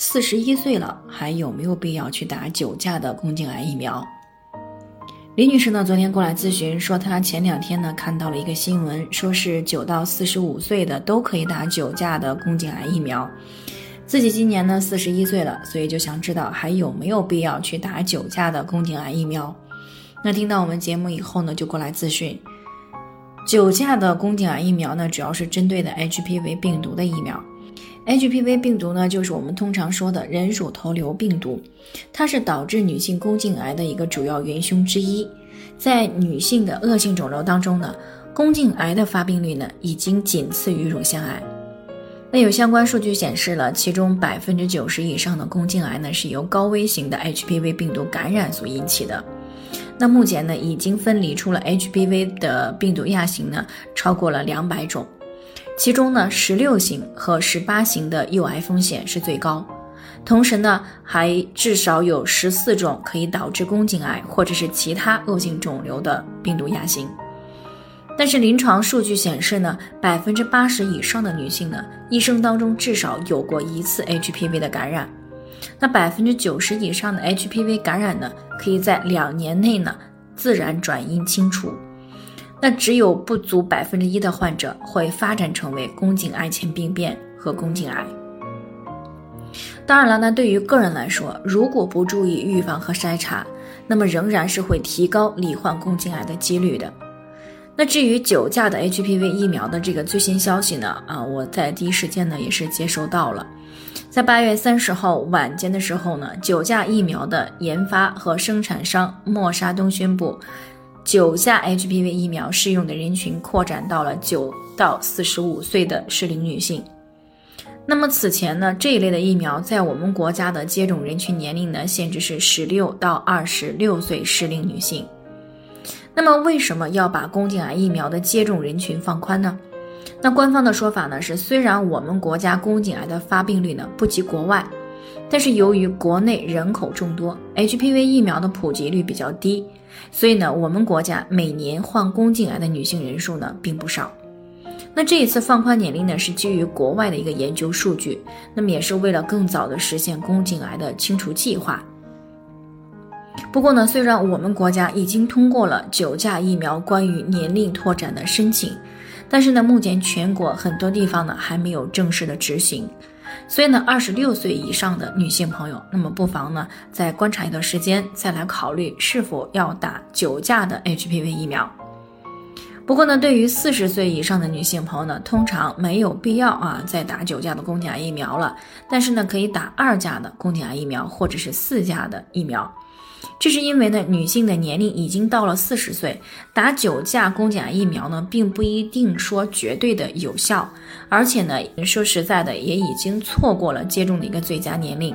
四十一岁了，还有没有必要去打九价的宫颈癌疫苗？李女士呢，昨天过来咨询，说她前两天呢看到了一个新闻，说是九到四十五岁的都可以打九价的宫颈癌疫苗。自己今年呢四十一岁了，所以就想知道还有没有必要去打九价的宫颈癌疫苗。那听到我们节目以后呢，就过来咨询。九价的宫颈癌疫苗呢，主要是针对的 HPV 病毒的疫苗。HPV 病毒呢，就是我们通常说的人乳头瘤病毒，它是导致女性宫颈癌的一个主要元凶之一。在女性的恶性肿瘤当中呢，宫颈癌的发病率呢，已经仅次于乳腺癌。那有相关数据显示了，其中百分之九十以上的宫颈癌呢，是由高危型的 HPV 病毒感染所引起的。那目前呢，已经分离出了 HPV 的病毒亚型呢，超过了两百种。其中呢，十六型和十八型的诱癌风险是最高，同时呢，还至少有十四种可以导致宫颈癌或者是其他恶性肿瘤的病毒亚型。但是临床数据显示呢，百分之八十以上的女性呢，一生当中至少有过一次 HPV 的感染。那百分之九十以上的 HPV 感染呢，可以在两年内呢，自然转阴清除。那只有不足百分之一的患者会发展成为宫颈癌前病变和宫颈癌。当然了，那对于个人来说，如果不注意预防和筛查，那么仍然是会提高罹患宫颈癌的几率的。那至于九价的 HPV 疫苗的这个最新消息呢？啊，我在第一时间呢也是接收到了，在八月三十号晚间的时候呢，九价疫苗的研发和生产商默沙东宣布。九价 HPV 疫苗适用的人群扩展到了九到四十五岁的适龄女性。那么此前呢，这一类的疫苗在我们国家的接种人群年龄呢，限制是十六到二十六岁适龄女性。那么为什么要把宫颈癌疫苗的接种人群放宽呢？那官方的说法呢是，虽然我们国家宫颈癌的发病率呢不及国外，但是由于国内人口众多，HPV 疫苗的普及率比较低。所以呢，我们国家每年患宫颈癌的女性人数呢并不少。那这一次放宽年龄呢，是基于国外的一个研究数据，那么也是为了更早的实现宫颈癌的清除计划。不过呢，虽然我们国家已经通过了九价疫苗关于年龄拓展的申请，但是呢，目前全国很多地方呢还没有正式的执行。所以呢，二十六岁以上的女性朋友，那么不妨呢再观察一段时间，再来考虑是否要打九价的 HPV 疫苗。不过呢，对于四十岁以上的女性朋友呢，通常没有必要啊再打九价的宫颈癌疫苗了，但是呢，可以打二价的宫颈癌疫苗或者是四价的疫苗。这是因为呢，女性的年龄已经到了四十岁，打九价宫颈癌疫苗呢，并不一定说绝对的有效，而且呢，说实在的，也已经错过了接种的一个最佳年龄。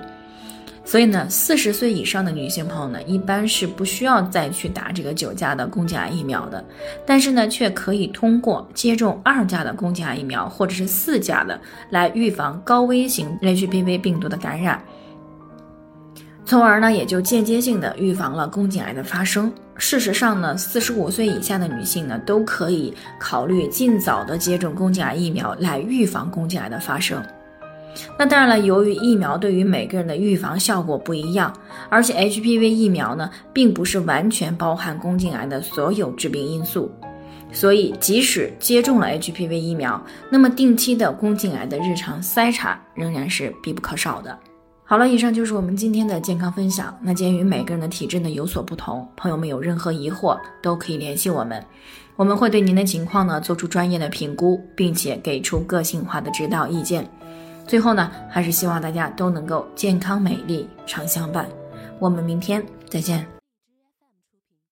所以呢，四十岁以上的女性朋友呢，一般是不需要再去打这个九价的宫颈癌疫苗的，但是呢，却可以通过接种二价的宫颈癌疫苗或者是四价的，来预防高危型 HPV 病毒的感染。从而呢，也就间接性的预防了宫颈癌的发生。事实上呢，四十五岁以下的女性呢，都可以考虑尽早的接种宫颈癌疫苗来预防宫颈癌的发生。那当然了，由于疫苗对于每个人的预防效果不一样，而且 HPV 疫苗呢，并不是完全包含宫颈癌的所有致病因素，所以即使接种了 HPV 疫苗，那么定期的宫颈癌的日常筛查仍然是必不可少的。好了，以上就是我们今天的健康分享。那鉴于每个人的体质呢有所不同，朋友们有任何疑惑都可以联系我们，我们会对您的情况呢做出专业的评估，并且给出个性化的指导意见。最后呢，还是希望大家都能够健康美丽常相伴。我们明天再见。